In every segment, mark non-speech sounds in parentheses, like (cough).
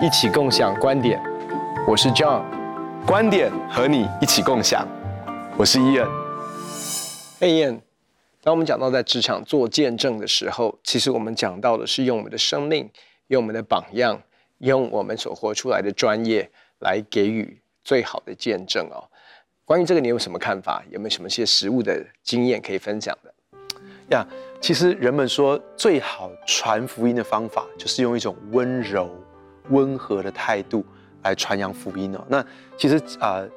你一起共享观点，我是 John，观点和你一起共享，我是，Ian，当我们讲到在职场做见证的时候，其实我们讲到的是用我们的生命，用我们的榜样，用我们所活出来的专业来给予最好的见证哦。关于这个，你有什么看法？有没有什么些实物的经验可以分享的？呀，其实人们说最好传福音的方法，就是用一种温柔、温和的态度来传扬福音哦。那其实啊、呃，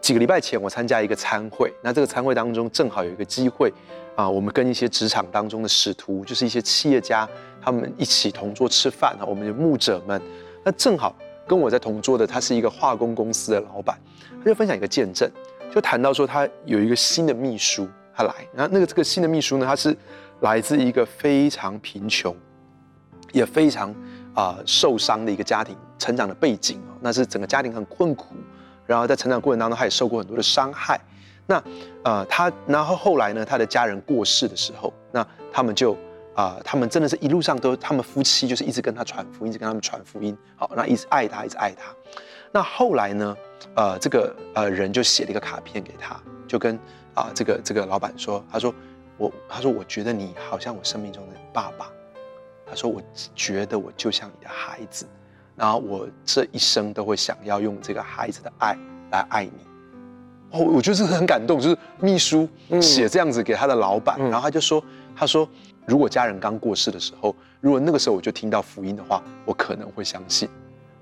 几个礼拜前我参加一个参会，那这个参会当中正好有一个机会啊、我们跟一些职场当中的使徒，就是一些企业家，他们一起同桌吃饭啊。我们的牧者们，那正好跟我在同桌的，他是一个化工公司的老板，他就分享一个见证，就谈到说他有一个新的秘书。他来，然后那个这个新的秘书呢，他是来自一个非常贫穷，也非常啊、受伤的一个家庭成长的背景哦，那是整个家庭很困苦，然后在成长过程当中，他也受过很多的伤害。那呃他，然后后来呢，他的家人过世的时候，那他们就啊、他们真的是一路上都，他们夫妻就是一直跟他传福音，一直跟他们传福音，好，那一直爱他，一直爱他。那后来呢，呃，这个呃人就写了一个卡片给他，就跟。啊，这个这个老板说，他说我，他说我觉得你好像我生命中的爸爸，他说我觉得我就像你的孩子，然后我这一生都会想要用这个孩子的爱来爱你。哦，我觉得这是很感动，就是秘书写这样子给他的老板，嗯、然后他就说，他说如果家人刚过世的时候，如果那个时候我就听到福音的话，我可能会相信。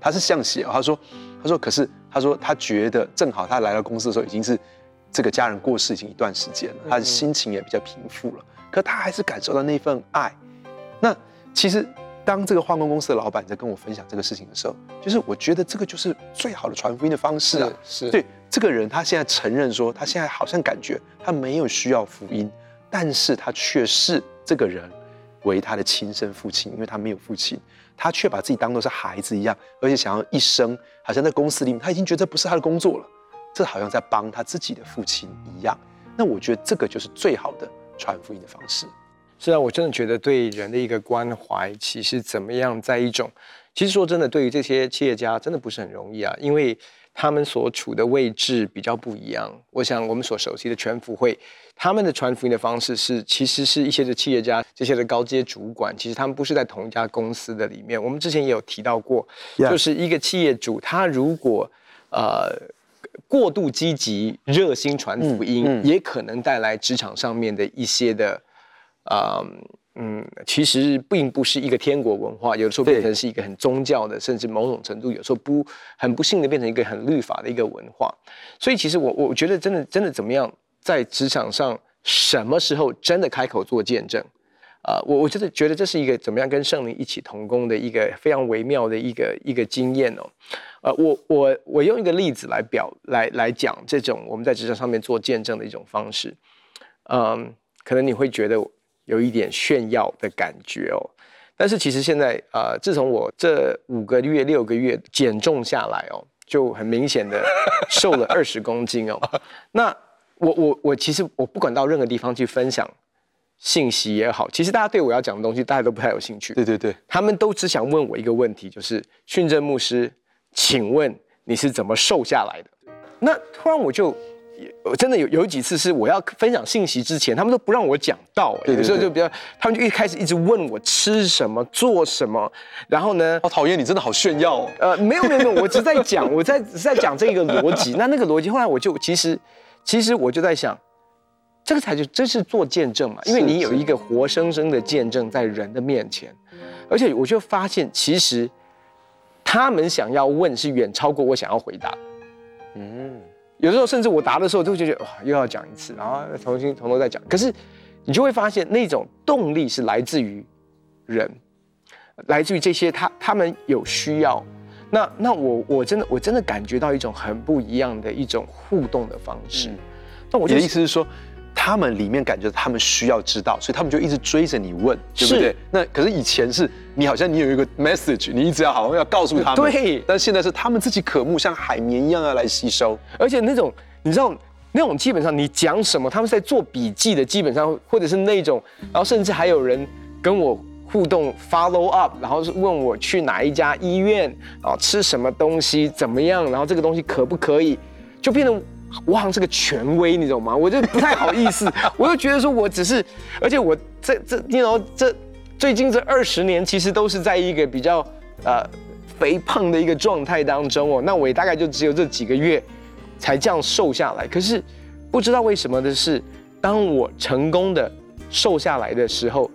他是这样写，他说，他说可是他说他觉得正好他来到公司的时候已经是。这个家人过世已经一段时间了，他的心情也比较平复了，可他还是感受到那份爱。那其实，当这个化工公司的老板在跟我分享这个事情的时候，就是我觉得这个就是最好的传福音的方式啊。是，对这个人，他现在承认说，他现在好像感觉他没有需要福音，但是他却视这个人为他的亲生父亲，因为他没有父亲，他却把自己当做是孩子一样，而且想要一生好像在公司里面，他已经觉得不是他的工作了。这好像在帮他自己的父亲一样，那我觉得这个就是最好的传福音的方式。是啊，我真的觉得对人的一个关怀，其实怎么样，在一种，其实说真的，对于这些企业家，真的不是很容易啊，因为他们所处的位置比较不一样。我想我们所熟悉的全福会，他们的传福音的方式是，其实是一些的企业家，这些的高阶主管，其实他们不是在同一家公司的里面。我们之前也有提到过.就是一个企业主，他如果呃。过度积极、热心传福音，嗯嗯、也可能带来职场上面的一些的，呃、嗯，其实并不是一个天国文化，有的时候变成是一个很宗教的，甚至某种程度有时候不很不幸的变成一个很律法的一个文化。所以，其实我我觉得真的真的怎么样，在职场上什么时候真的开口做见证？啊、呃，我我真的觉得这是一个怎么样跟圣灵一起同工的一个非常微妙的一个一个经验哦。呃，我我我用一个例子来表来来讲这种我们在职场上面做见证的一种方式，嗯，可能你会觉得有一点炫耀的感觉哦。但是其实现在呃，自从我这五个月六个月减重下来哦，就很明显的瘦了 (laughs) 二十公斤哦。那我我我其实我不管到任何地方去分享。信息也好，其实大家对我要讲的东西，大家都不太有兴趣。对对对，他们都只想问我一个问题，就是训政牧师，请问你是怎么瘦下来的？那突然我就，真的有有几次是我要分享信息之前，他们都不让我讲到。对，有时候就比较，他们就一开始一直问我吃什么、做什么，然后呢，好讨厌你，真的好炫耀哦。呃，没有没有没有，我只是在讲，我在在讲这个逻辑。那那个逻辑，后来我就其实其实我就在想。这个才就真是做见证嘛，因为你有一个活生生的见证在人的面前，而且我就发现，其实他们想要问是远超过我想要回答。嗯，有时候甚至我答的时候，就觉得哇，又要讲一次，然后重新从头再讲。可是你就会发现，那种动力是来自于人，来自于这些他他们有需要。那那我我真的我真的感觉到一种很不一样的一种互动的方式。那我的意思是说。他们里面感觉他们需要知道，所以他们就一直追着你问，对不对？是那可是以前是你好像你有一个 message，你一直要好像要告诉他们。对。但现在是他们自己渴慕，像海绵一样要来吸收。而且那种你知道那种基本上你讲什么，他们在做笔记的，基本上或者是那种，然后甚至还有人跟我互动 follow up，然后是问我去哪一家医院啊，吃什么东西怎么样，然后这个东西可不可以，就变得我好像是个权威，你懂吗？我就不太好意思，(laughs) 我就觉得说我只是，而且我这这你知道这最近这二十年其实都是在一个比较呃肥胖的一个状态当中哦，那我也大概就只有这几个月才这样瘦下来，可是不知道为什么的是，当我成功的瘦下来的时候。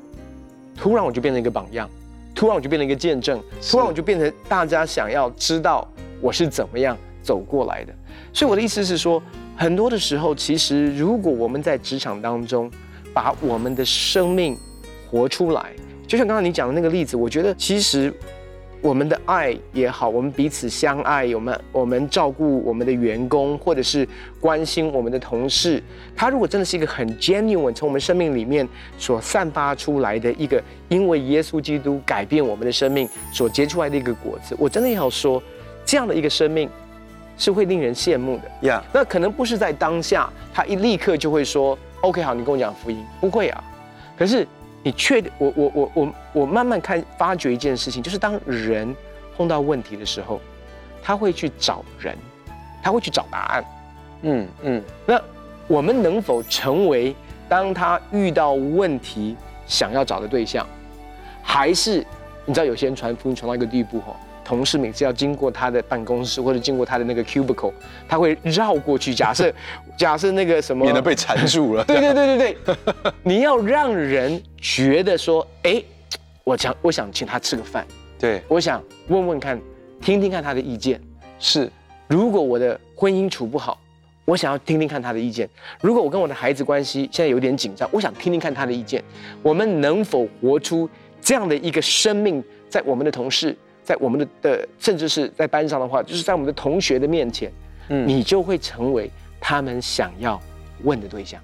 突然我就变成一个榜样，突然我就变成一个见证，突然我就变成大家想要知道我是怎么样走过来的。所以我的意思是说，很多的时候，其实如果我们在职场当中把我们的生命活出来，就像刚刚你讲的那个例子，我觉得其实。我们的爱也好，我们彼此相爱，我们我们照顾我们的员工，或者是关心我们的同事，他如果真的是一个很 genuine，从我们生命里面所散发出来的一个，因为耶稣基督改变我们的生命所结出来的一个果子，我真的要说，这样的一个生命是会令人羡慕的。呀，那可能不是在当下，他一立刻就会说，OK，好，你跟我讲福音，不会啊，可是。你确定？我我我我我慢慢看发觉一件事情，就是当人碰到问题的时候，他会去找人，他会去找答案。嗯嗯。那我们能否成为当他遇到问题想要找的对象，还是你知道有些人传福音传到一个地步哈？同事每次要经过他的办公室或者经过他的那个 cubicle，他会绕过去。假设，(laughs) 假设那个什么，免得被缠住了。对对对对对，(laughs) 你要让人觉得说，哎，我想我想请他吃个饭，对，我想问问看，听听看他的意见。是，如果我的婚姻处不好，我想要听听看他的意见。如果我跟我的孩子关系现在有点紧张，我想听听看他的意见。我们能否活出这样的一个生命，在我们的同事？在我们的的，甚至是在班上的话，就是在我们的同学的面前，嗯，你就会成为他们想要问的对象。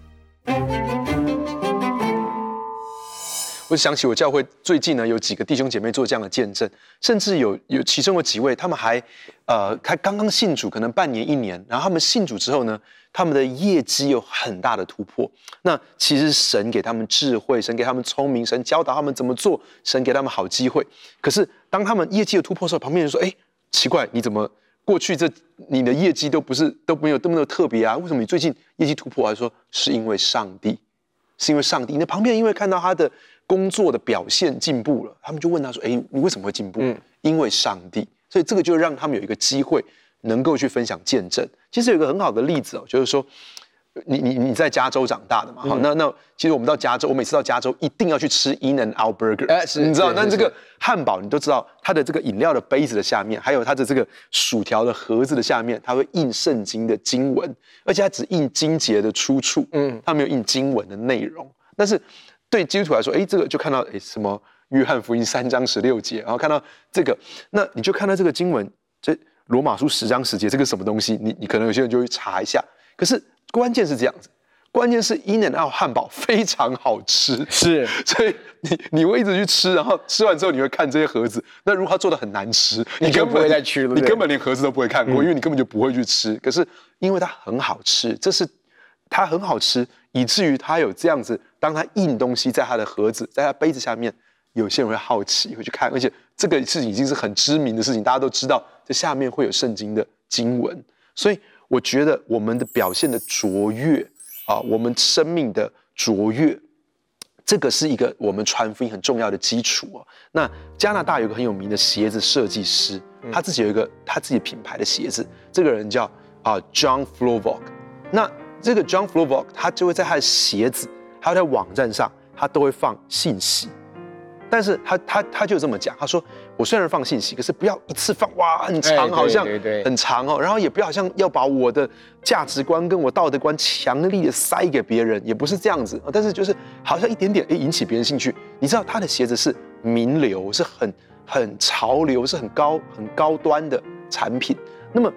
我想起我教会最近呢，有几个弟兄姐妹做这样的见证，甚至有有其中有几位，他们还呃，还刚刚信主，可能半年一年，然后他们信主之后呢，他们的业绩有很大的突破。那其实神给他们智慧，神给他们聪明，神教导他们怎么做，神给他们好机会。可是当他们业绩有突破的时候，旁边人说：“哎，奇怪，你怎么过去这你的业绩都不是都没有这么的特别啊？为什么你最近业绩突破？”还说是因为上帝，是因为上帝。那旁边因为看到他的。工作的表现进步了，他们就问他说：“哎，你为什么会进步？”嗯，因为上帝，所以这个就让他们有一个机会能够去分享见证。其实有一个很好的例子哦，就是说，你你你在加州长大的嘛，好，那那其实我们到加州，我每次到加州一定要去吃 In-N-Out Burger，哎，是，你知道，那这个汉堡你都知道，它的这个饮料的杯子的下面，还有它的这个薯条的盒子的下面，它会印圣经的经文，而且它只印经节的出处，嗯，它没有印经文的内容，但是。对基督徒来说，哎，这个就看到哎什么约翰福音三章十六节，然后看到这个，那你就看到这个经文，这罗马书十章十节，这个什么东西？你你可能有些人就会查一下。可是关键是这样子，关键是 In-N-Out 汉堡非常好吃，是，(laughs) 所以你你会一直去吃，然后吃完之后你会看这些盒子。那如果它做的很难吃，你根本不会再去了，你根本连盒子都不会看过，嗯、因为你根本就不会去吃。可是因为它很好吃，这是它很好吃。以至于它有这样子，当它印东西在它的盒子，在它杯子下面，有些人会好奇，会去看，而且这个事情已经是很知名的事情，大家都知道这下面会有圣经的经文。所以我觉得我们的表现的卓越啊，我们生命的卓越，这个是一个我们传福音很重要的基础哦。那加拿大有个很有名的鞋子设计师，他自己有一个他自己品牌的鞋子，这个人叫啊 John Flovog，那。这个 John Flovog 他就会在他的鞋子，还有在网站上，他都会放信息。但是他他他就这么讲，他说：“我虽然放信息，可是不要一次放哇很长，好像很长哦。然后也不要好像要把我的价值观跟我道德观强力的塞给别人，也不是这样子。但是就是好像一点点诶引起别人兴趣。你知道他的鞋子是名流，是很很潮流，是很高很高端的产品。那么。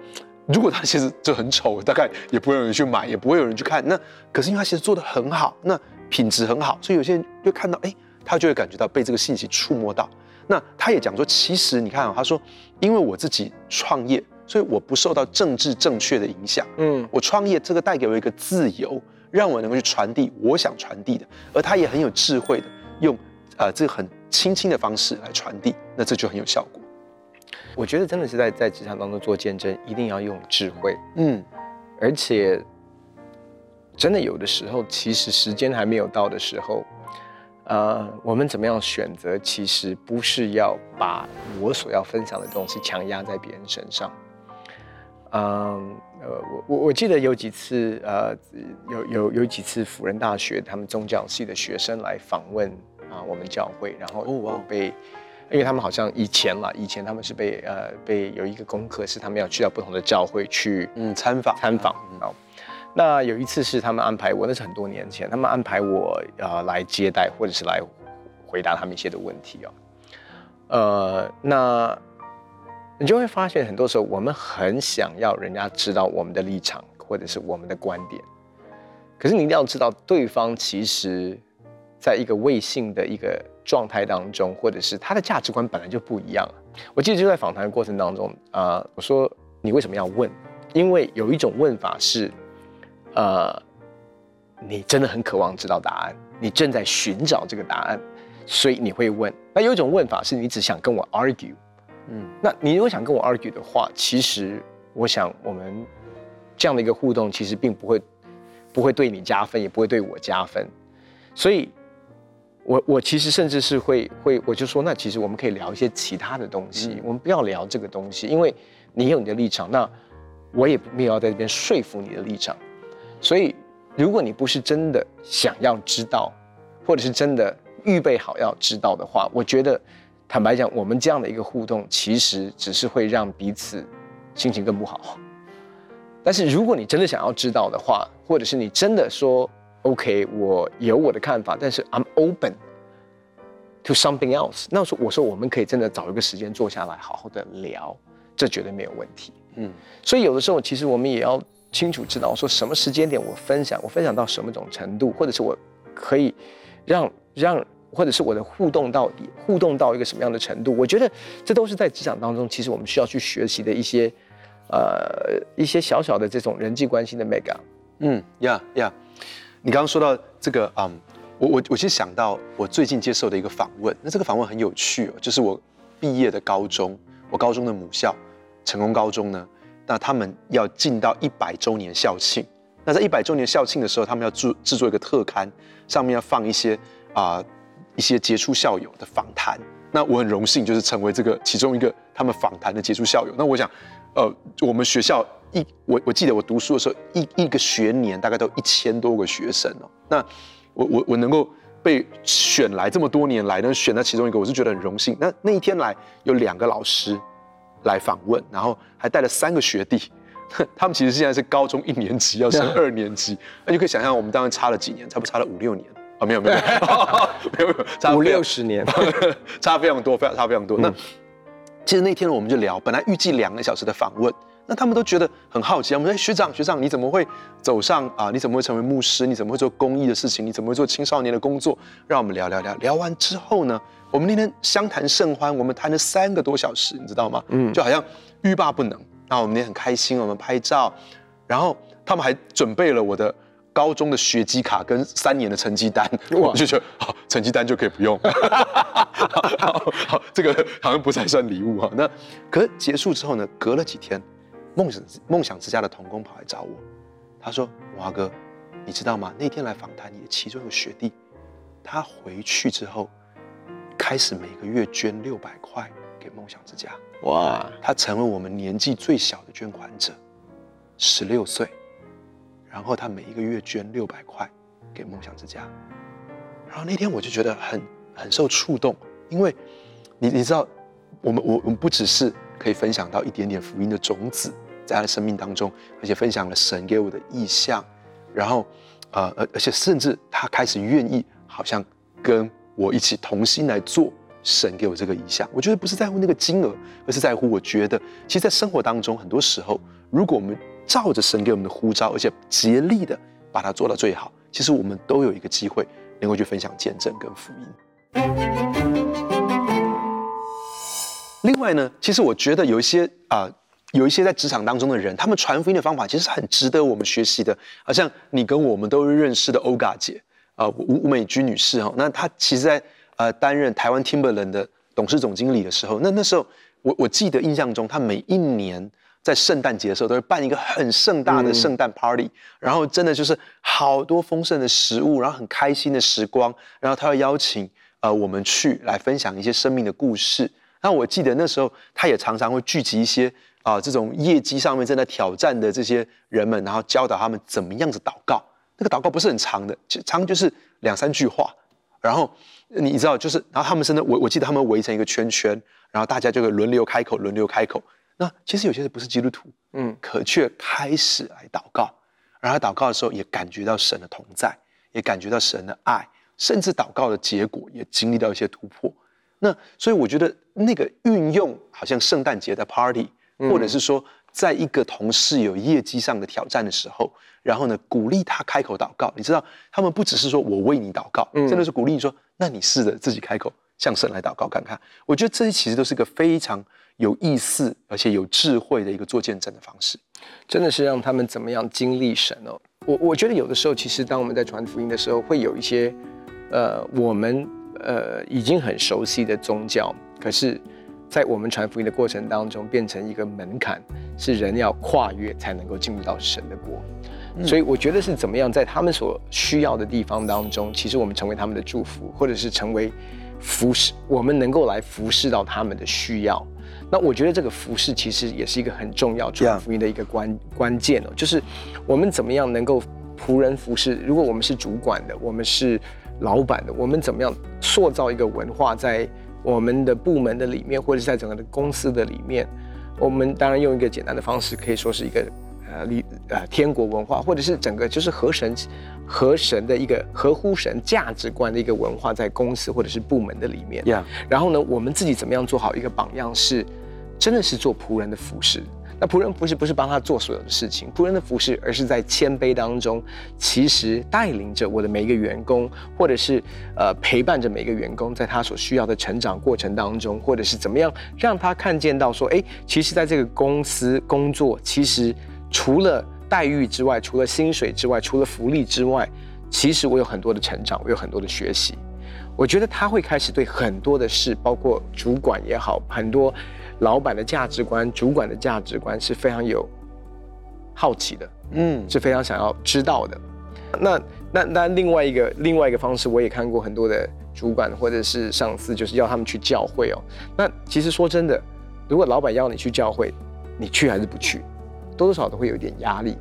如果他鞋子就很丑，大概也不会有人去买，也不会有人去看。那可是因为他鞋子做的很好，那品质很好，所以有些人就看到，哎，他就会感觉到被这个信息触摸到。那他也讲说，其实你看啊，他说，因为我自己创业，所以我不受到政治正确的影响。嗯，我创业这个带给我一个自由，让我能够去传递我想传递的。而他也很有智慧的用呃这个很轻轻的方式来传递，那这就很有效果。我觉得真的是在在职场当中做见证，一定要用智慧。嗯，而且真的有的时候，其实时间还没有到的时候，呃，我们怎么样选择，其实不是要把我所要分享的东西强压在别人身上。嗯，呃，我我我记得有几次，呃，有有有几次辅仁大学他们宗教系的学生来访问啊，我们教会，然后我被。因为他们好像以前嘛，以前他们是被呃被有一个功课是他们要去到不同的教会去嗯参访参访哦。那有一次是他们安排我，那是很多年前，他们安排我呃来接待或者是来回答他们一些的问题哦。呃，那你就会发现很多时候我们很想要人家知道我们的立场或者是我们的观点，可是你一定要知道对方其实在一个未信的一个。状态当中，或者是他的价值观本来就不一样。我记得就在访谈的过程当中，啊、呃，我说你为什么要问？因为有一种问法是，呃，你真的很渴望知道答案，你正在寻找这个答案，所以你会问。那有一种问法是你只想跟我 argue，嗯，那你如果想跟我 argue 的话，其实我想我们这样的一个互动，其实并不会不会对你加分，也不会对我加分，所以。我我其实甚至是会会，我就说，那其实我们可以聊一些其他的东西，嗯、我们不要聊这个东西，因为你有你的立场，那我也没有要在这边说服你的立场。所以，如果你不是真的想要知道，或者是真的预备好要知道的话，我觉得，坦白讲，我们这样的一个互动，其实只是会让彼此心情更不好。但是，如果你真的想要知道的话，或者是你真的说。OK，我有我的看法，但是 I'm open to something else。那时候我说我们可以真的找一个时间坐下来好好的聊，这绝对没有问题。嗯，所以有的时候其实我们也要清楚知道，说什么时间点我分享，我分享到什么种程度，或者是我可以让让，或者是我的互动到底互动到一个什么样的程度？我觉得这都是在职场当中，其实我们需要去学习的一些呃一些小小的这种人际关系的 mega。嗯，呀呀。你刚刚说到这个，嗯，我我我其实想到我最近接受的一个访问，那这个访问很有趣哦，就是我毕业的高中，我高中的母校成功高中呢，那他们要进到一百周年校庆，那在一百周年校庆的时候，他们要制制作一个特刊，上面要放一些啊、一些杰出校友的访谈，那我很荣幸就是成为这个其中一个他们访谈的杰出校友，那我想，呃，我们学校。一我我记得我读书的时候，一一个学年大概都一千多个学生哦。那我我我能够被选来这么多年来，能选到其中一个，我是觉得很荣幸。那那一天来有两个老师来访问，然后还带了三个学弟，(laughs) 他们其实现在是高中一年级要升二年级，那就可以想象我们当然差了几年，差不多差了五六年啊、哦？没有没有没有 (laughs) 没有差五六十年，(laughs) 差非常多，非常差非常多。嗯、那其实那天我们就聊，本来预计两个小时的访问。那他们都觉得很好奇啊！我们说学长学长，你怎么会走上啊？你怎么会成为牧师？你怎么会做公益的事情？你怎么会做青少年的工作？让我们聊聊聊。聊完之后呢，我们那天相谈甚欢，我们谈了三个多小时，你知道吗？嗯，就好像欲罢不能。那我们也很开心，我们拍照，然后他们还准备了我的高中的学籍卡跟三年的成绩单。哇，我就觉得好，成绩单就可以不用。(laughs) 好，好，这个好像不太算礼物哈。那可是结束之后呢，隔了几天。梦想梦想之家的童工跑来找我，他说：“华哥，你知道吗？那天来访谈你的其中一个学弟，他回去之后，开始每个月捐六百块给梦想之家。哇！他成为我们年纪最小的捐款者，十六岁，然后他每一个月捐六百块给梦想之家。然后那天我就觉得很很受触动，因为你你知道，我们我我们不只是可以分享到一点点福音的种子。”在他的生命当中，而且分享了神给我的意象，然后，呃，而而且甚至他开始愿意，好像跟我一起同心来做神给我这个意象。我觉得不是在乎那个金额，而是在乎我觉得，其实，在生活当中，很多时候，如果我们照着神给我们的呼召，而且竭力的把它做到最好，其实我们都有一个机会能够去分享见证跟福音。另外呢，其实我觉得有一些啊。有一些在职场当中的人，他们传福音的方法其实是很值得我们学习的。好像你跟我们都认识的欧嘎姐啊，吴吴美君女士哈，那她其实在呃担任台湾 Timberland 的董事总经理的时候，那那时候我我记得印象中，她每一年在圣诞节的时候都会办一个很盛大的圣诞 party，、嗯、然后真的就是好多丰盛的食物，然后很开心的时光，然后他会邀请呃我们去来分享一些生命的故事。那我记得那时候他也常常会聚集一些啊、呃、这种业绩上面正在挑战的这些人们，然后教导他们怎么样子祷告。那个祷告不是很长的，长就是两三句话。然后你知道，就是然后他们真的，我我记得他们围成一个圈圈，然后大家就会轮流开口，轮流开口。那其实有些人不是基督徒，嗯，可却开始来祷告，然后祷告的时候也感觉到神的同在，也感觉到神的爱，甚至祷告的结果也经历到一些突破。那所以我觉得那个运用，好像圣诞节的 party，或者是说。在一个同事有业绩上的挑战的时候，然后呢，鼓励他开口祷告。你知道，他们不只是说我为你祷告，嗯、真的是鼓励你说，那你试着自己开口向神来祷告看看。我觉得这些其实都是一个非常有意思而且有智慧的一个做见证的方式，真的是让他们怎么样经历神哦。我我觉得有的时候，其实当我们在传福音的时候，会有一些呃我们呃已经很熟悉的宗教，可是。在我们传福音的过程当中，变成一个门槛，是人要跨越才能够进入到神的国。嗯、所以我觉得是怎么样，在他们所需要的地方当中，其实我们成为他们的祝福，或者是成为服侍，我们能够来服侍到他们的需要。那我觉得这个服侍其实也是一个很重要传福音的一个关关键哦，就是我们怎么样能够仆人服侍。如果我们是主管的，我们是老板的，我们怎么样塑造一个文化在。我们的部门的里面，或者是在整个的公司的里面，我们当然用一个简单的方式，可以说是一个呃，理呃天国文化，或者是整个就是合神合神的一个合乎神价值观的一个文化，在公司或者是部门的里面。然后呢，我们自己怎么样做好一个榜样，是真的是做仆人的服侍。那仆人服侍不是帮他做所有的事情，仆人的服侍，而是在谦卑当中，其实带领着我的每一个员工，或者是呃陪伴着每一个员工，在他所需要的成长过程当中，或者是怎么样让他看见到说，哎，其实在这个公司工作，其实除了待遇之外，除了薪水之外，除了福利之外，其实我有很多的成长，我有很多的学习。我觉得他会开始对很多的事，包括主管也好，很多。老板的价值观，主管的价值观是非常有好奇的，嗯，是非常想要知道的。那那那另外一个另外一个方式，我也看过很多的主管或者是上司，就是要他们去教会哦。那其实说真的，如果老板要你去教会，你去还是不去，多多少少都会有一点压力。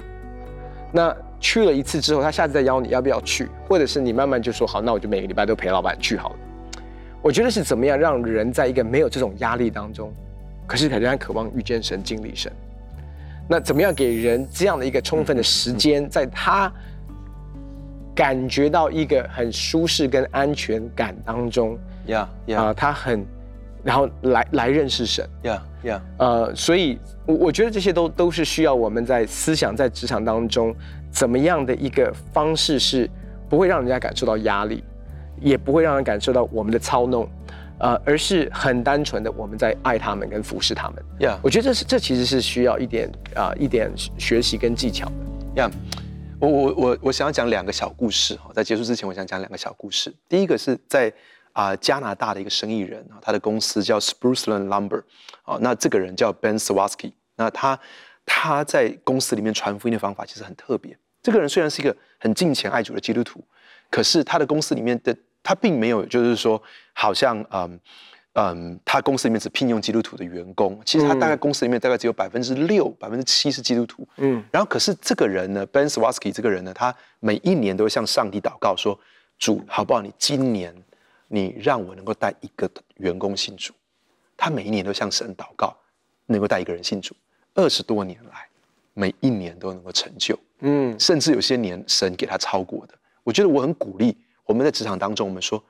那去了一次之后，他下次再邀你要不要去，或者是你慢慢就说好，那我就每个礼拜都陪老板去好了。我觉得是怎么样让人在一个没有这种压力当中。可是他仍然渴望遇见神、经历神。那怎么样给人这样的一个充分的时间，在他感觉到一个很舒适跟安全感当中，呀呀，啊，他很，然后来来认识神，呀呀，呃，所以我我觉得这些都都是需要我们在思想在职场当中怎么样的一个方式，是不会让人家感受到压力，也不会让人感受到我们的操弄。呃，而是很单纯的，我们在爱他们跟服侍他们。呀，我觉得这是这其实是需要一点啊、呃，一点学习跟技巧的。呀，我我我我想要讲两个小故事哈，在结束之前，我想讲两个小故事。第一个是在啊、呃、加拿大的一个生意人啊，他的公司叫 Spruceland Lumber，啊，那这个人叫 Ben Sawatsky，那他他在公司里面传福音的方法其实很特别。这个人虽然是一个很敬虔爱主的基督徒，可是他的公司里面的。他并没有，就是说，好像嗯嗯，他公司里面只聘用基督徒的员工，其实他大概公司里面大概只有百分之六、百分之七是基督徒。嗯，然后可是这个人呢，Ben Swatsky 这个人呢，他每一年都会向上帝祷告说：“主，好不好？你今年你让我能够带一个员工信主。”他每一年都向神祷告，能够带一个人信主。二十多年来，每一年都能够成就。嗯，甚至有些年神给他超过的。我觉得我很鼓励。我们在职场当中，我们说，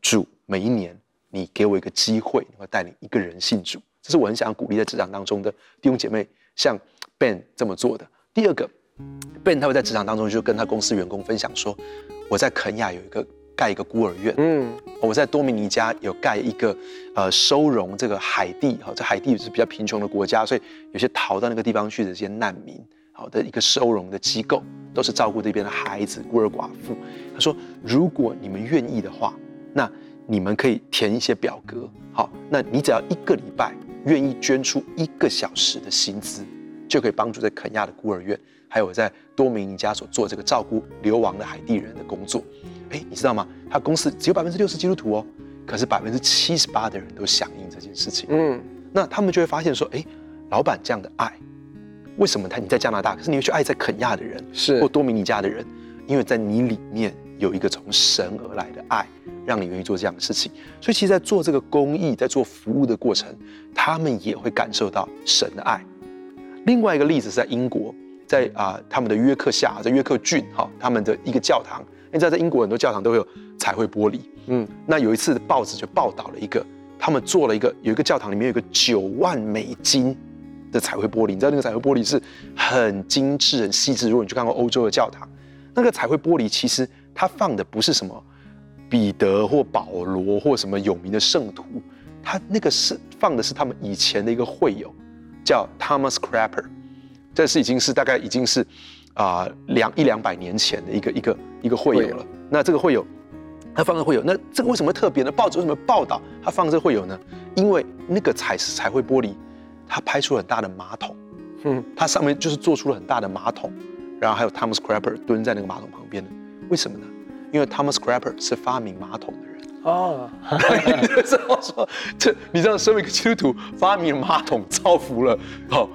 主，每一年你给我一个机会，能够带领一个人信主，这是我很想要鼓励在职场当中的弟兄姐妹，像 Ben 这么做的。第二个，Ben 他会在职场当中就跟他公司员工分享说，我在肯亚有一个盖一个孤儿院，嗯，我在多米尼加有盖一个呃收容这个海地，哈，这海地是比较贫穷的国家，所以有些逃到那个地方去的这些难民。好的一个收容的机构，都是照顾这边的孩子、孤儿寡妇。他说：“如果你们愿意的话，那你们可以填一些表格，好，那你只要一个礼拜愿意捐出一个小时的薪资，就可以帮助在肯亚的孤儿院，还有在多米尼加所做这个照顾流亡的海地人的工作。哎，你知道吗？他公司只有百分之六十基督徒哦，可是百分之七十八的人都响应这件事情。嗯，那他们就会发现说，哎，老板这样的爱，为什么他你在加拿大，可是你会去爱在肯亚的人，是或多米尼加的人？因为在你里面有一个从神而来的爱，让你愿意做这样的事情。所以，其实，在做这个公益、在做服务的过程，他们也会感受到神的爱。另外一个例子是在英国，在啊、呃、他们的约克夏，在约克郡哈，他们的一个教堂。你知道，在英国很多教堂都会有彩绘玻璃。嗯，那有一次的报纸就报道了一个，他们做了一个，有一个教堂里面有一个九万美金的彩绘玻璃。你知道那个彩绘玻璃是很精致、很细致。如果你去看过欧洲的教堂。那个彩绘玻璃其实它放的不是什么彼得或保罗或什么有名的圣徒，它那个是放的是他们以前的一个会友，叫 Thomas Crapper，这是已经是大概已经是啊两一两百年前的一个一个一个会友了。那这个会友他放的会友，那这个为什么特别呢？报纸为什么报道他放这个会友呢？因为那个彩彩绘玻璃，它拍出了很大的马桶，嗯，它上面就是做出了很大的马桶。然后还有 Thomas Crapper 蹲在那个马桶旁边的，为什么呢？因为 Thomas Crapper 是发明马桶的人哦。(laughs) (laughs) 这么说这，你知道，身为一个基督徒发明马桶，造福了好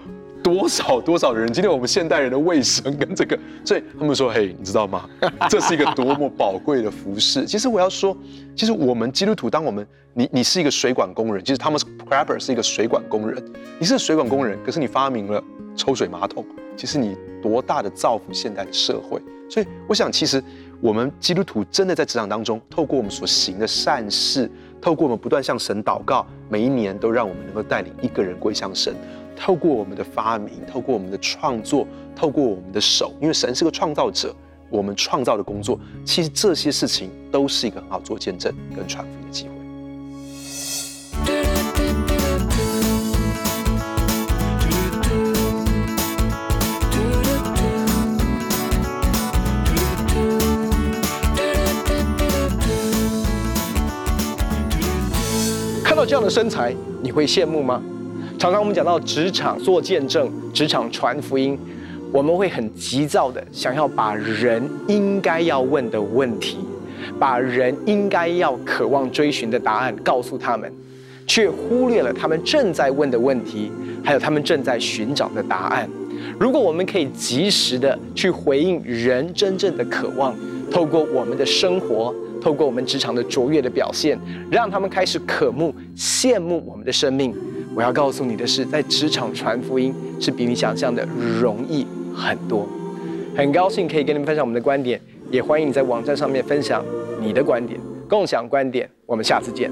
多少多少人？今天我们现代人的卫生跟这个，所以他们说，嘿，你知道吗？(laughs) 这是一个多么宝贵的服饰。其实我要说，其实我们基督徒，当我们你你是一个水管工人，其实 Thomas Crapper 是一个水管工人，你是水管工人，可是你发明了抽水马桶，其实你。多大的造福现代的社会，所以我想，其实我们基督徒真的在职场当中，透过我们所行的善事，透过我们不断向神祷告，每一年都让我们能够带领一个人归向神。透过我们的发明，透过我们的创作，透过我们的手，因为神是个创造者，我们创造的工作，其实这些事情都是一个很好做见证跟传福音的机会。看到这样的身材，你会羡慕吗？常常我们讲到职场做见证、职场传福音，我们会很急躁的想要把人应该要问的问题，把人应该要渴望追寻的答案告诉他们，却忽略了他们正在问的问题，还有他们正在寻找的答案。如果我们可以及时的去回应人真正的渴望，透过我们的生活。透过我们职场的卓越的表现，让他们开始渴慕、羡慕我们的生命。我要告诉你的是，在职场传福音是比你想象的容易很多。很高兴可以跟你们分享我们的观点，也欢迎你在网站上面分享你的观点，共享观点。我们下次见。